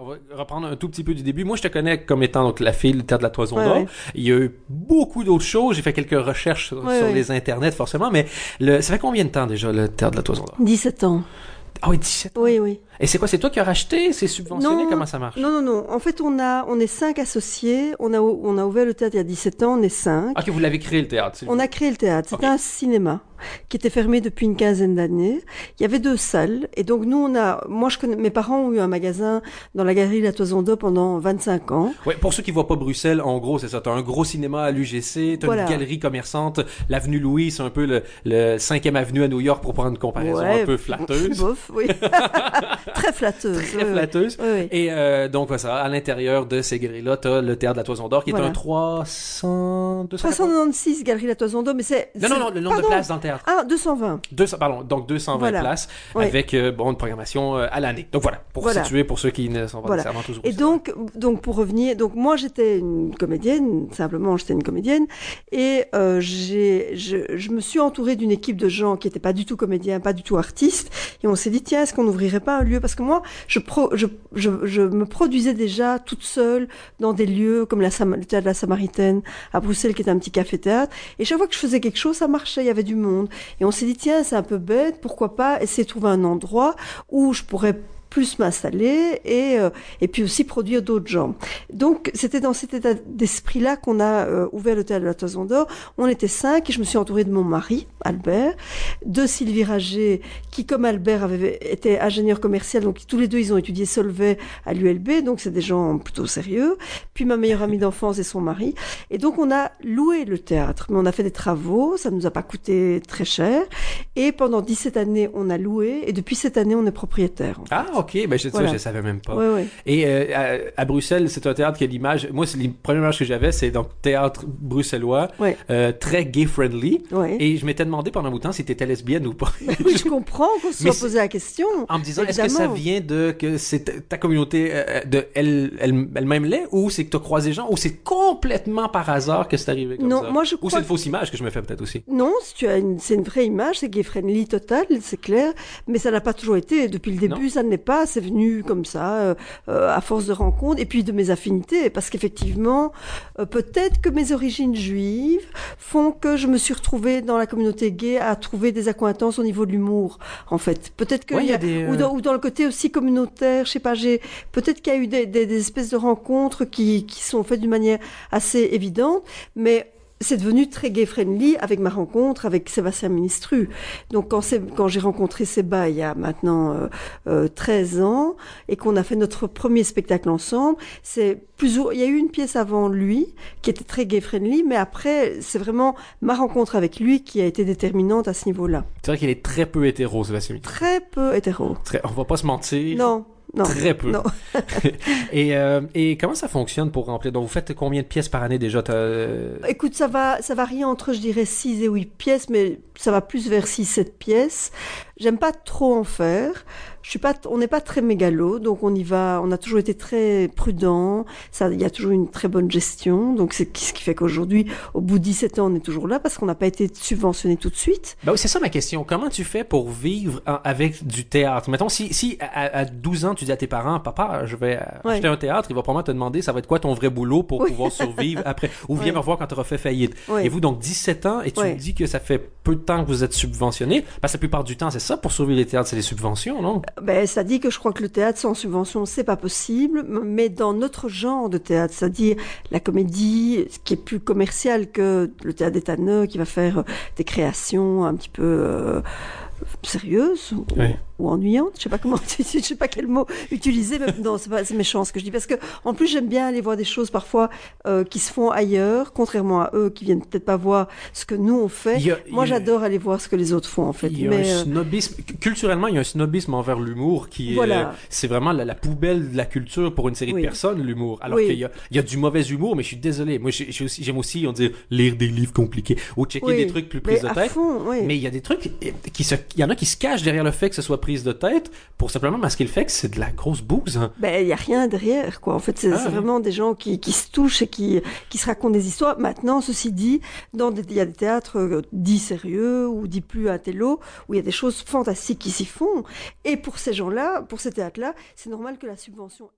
On va reprendre un tout petit peu du début. Moi, je te connais comme étant donc la fille du théâtre de la Toison d'Or. ouais. Il y a eu beaucoup d'autres choses. J'ai fait quelques recherches sur, Ouais, sur ouais. les internets, forcément. Mais le, ça fait combien de temps déjà le théâtre de la Toison d'Or? 17 ans. Ah oui, 17 ans. Oui, oui. Et c'est quoi C'est toi qui as racheté? C'est subventionné? Non. Comment ça marche? Non, non, non. En fait, on a, on est cinq associés. On a, on a ouvert le théâtre il y a 17 ans. On est cinq. Ok, vous l'avez créé le théâtre. c'est On a créé le théâtre. C'était Ok. un cinéma qui était fermé depuis une quinzaine d'années. Il y avait deux salles. Et donc, nous, on a, moi, je connais, mes parents ont eu un magasin dans la galerie La Toison d'Or pendant 25 ans. Ouais, pour ceux qui voient pas Bruxelles, en gros, c'est ça. T'as un gros cinéma à l'UGC, t'as Voilà. une galerie commerçante, l'avenue Louis, c'est un peu le, le 5e avenue à New York pour prendre une comparaison Ouais, un peu flatteuse. Bof, oui. Très flatteuse. Très flatteuse. Et euh, donc, voilà, ça, à l'intérieur de ces grilles-là, t'as le théâtre de la Toison d'Or qui est un 300... 280? 396 galeries La Toison d'Or, mais c'est. Non, non, non, le nombre de places dans le théâtre. Ah, 220. 200, pardon, donc 220 Voilà. places avec euh, bon, une programmation euh, à l'année. Donc voilà, pour Voilà. situer pour ceux qui ne sont pas Voilà. nécessairement tous Et donc, donc pour revenir, donc moi j'étais une comédienne, simplement j'étais une comédienne, et euh, j'ai, je, je me suis entourée d'une équipe de gens qui n'étaient pas du tout comédiens, pas du tout artistes, et on s'est dit tiens est-ce qu'on n'ouvrirait pas un lieu? Parce que moi je, pro, je, je, je me produisais déjà toute seule dans des lieux comme la le théâtre de la Samaritaine à Bruxelles qui est un petit café théâtre, et chaque fois que je faisais quelque chose ça marchait, il y avait du monde, et on s'est dit tiens c'est un peu bête, pourquoi pas essayer de trouver un endroit où je pourrais plus m'installer et, euh, et puis aussi produire d'autres gens. Donc c'était dans cet état d'esprit-là qu'on a euh, ouvert le théâtre de la Toison d'Or. On était cinq et je me suis entourée de mon mari, Albert, de Sylvie Rager, qui comme Albert avait été ingénieur commercial, donc tous les deux ils ont étudié Solvay à l'ULB, donc c'est des gens plutôt sérieux. Puis ma meilleure amie d'enfance et son mari. Et donc on a loué le théâtre, mais on a fait des travaux, ça nous a pas coûté très cher. Et pendant 17 années on a loué et depuis cette année on est propriétaire. Ah, ben je, Voilà. ça, je savais même pas. Ouais, ouais. Et euh, à, à Bruxelles, c'est un théâtre qui a l'image. Moi, c'est les premières images que j'avais, c'est donc théâtre bruxellois, euh, très gay-friendly. Ouais. Et je m'étais demandé pendant un bout de temps si t'étais lesbienne ou pas. Oui, je comprends qu'on se soit posé la question. En me disant, est-ce que ça vient de que c'est ta communauté euh, de elle, elle, elle-même l'est, ou c'est que t'as croisé des gens, ou c'est complètement par hasard que c'est arrivé comme Non, ça? moi, je Ou c'est une fausse image que je me fais peut-être aussi? Non, si tu as une, c'est une vraie image, c'est gay friendly total, c'est clair, mais ça n'a pas toujours été. Depuis le début, Non. ça ne l'est pas. C'est venu comme ça, euh, euh, à force de rencontres et puis de mes affinités, parce qu'effectivement, euh, peut-être que mes origines juives font que je me suis retrouvée dans la communauté gay à trouver des accointances au niveau de l'humour, en fait. Peut-être que Ouais, il y a y a- des, ou, dans, ou dans le côté aussi communautaire, je sais pas, j'ai peut-être qu'il y a eu des, des- des espèces de rencontres qui, qui sont faites d'une manière assez évidente, mais c'est devenu très gay-friendly avec ma rencontre avec Sébastien Ministru. Donc quand, quand j'ai rencontré Séba il y a maintenant euh, euh, 13 ans et qu'on a fait notre premier spectacle ensemble, c'est plus ou... il y a eu une pièce avant lui qui était très gay-friendly, mais après c'est vraiment ma rencontre avec lui qui a été déterminante à ce niveau-là. C'est vrai qu'il est très peu hétéro, Sébastien Mitterrand. Très peu hétéro. Très- on va pas se mentir. Non, non. Très peu. Non. et, euh, et comment ça fonctionne pour remplir? Donc, vous faites combien de pièces par année déjà? Euh, Écoute, ça va, ça varie entre, je dirais, 6 et 8 pièces, mais ça va plus vers 6-7 pièces. J'aime pas trop en faire. Je suis pas, on n'est pas très mégalo, donc on y va, on a toujours été très prudent. Ça, il y a toujours une très bonne gestion. Donc c'est ce qui fait qu'aujourd'hui, au bout de 17 ans, on est toujours là parce qu'on n'a pas été subventionné tout de suite. Ben oui, c'est ça ma question. Comment tu fais pour vivre en- avec du théâtre? Mettons, si, si à, à 12 ans, tu dis à tes parents, papa, je vais euh, Ouais. acheter un théâtre, il va probablement te demander, ça va être quoi ton vrai boulot pour Oui. pouvoir survivre après? Ou viens Ouais. me revoir quand tu auras fait faillite. Ouais. Et vous, donc 17 ans, et tu me dis que ça fait peu de temps que vous êtes subventionné. Parce que la plupart du temps, c'est ça pour survivre les théâtres, c'est les subventions, non? Ben, ça dit que je crois que le théâtre sans subvention, c'est pas possible, mais dans notre genre de théâtre, c'est-à-dire la comédie, ce qui est plus commercial que le théâtre des qui va faire euh, des créations un petit peu euh, sérieuses ou, Oui. ou ennuyantes, je sais pas comment, je sais pas quel mot utiliser, mais non, c'est pas, méchant ce que je dis, parce que en plus j'aime bien aller voir des choses parfois euh, qui se font ailleurs, contrairement à eux qui viennent peut-être pas voir ce que nous on fait. A- Moi a- j'adore aller voir ce que les autres font en fait, Il y a mais un euh, snobisme. Culturellement, il y a un snobisme envers l'humour qui est. Voilà. C'est vraiment la, la poubelle de la culture pour une série Oui. de personnes, l'humour. Alors Oui. qu'il y a, il y a du mauvais humour, mais je suis désolé. Moi, aussi, j'aime aussi, on dit, lire des livres compliqués ou checker oui, des trucs plus prises de tête. fond. Mais il y a des trucs eh, qui se, il y en a qui se cachent derrière le fait que ce soit prise de tête pour simplement masquer le fait que c'est de la grosse bouse. hein. Ben, il y a rien derrière, quoi. En fait, c'est Ah, vraiment des gens qui, qui se touchent et qui, qui se racontent des histoires. Maintenant, ceci dit, dans il y a des théâtres euh, dits sérieux ou dits plus intello, où il y a des choses fantastiques qui s'y font. Et pour ces gens-là, pour ces théâtres-là, c'est normal que la subvention...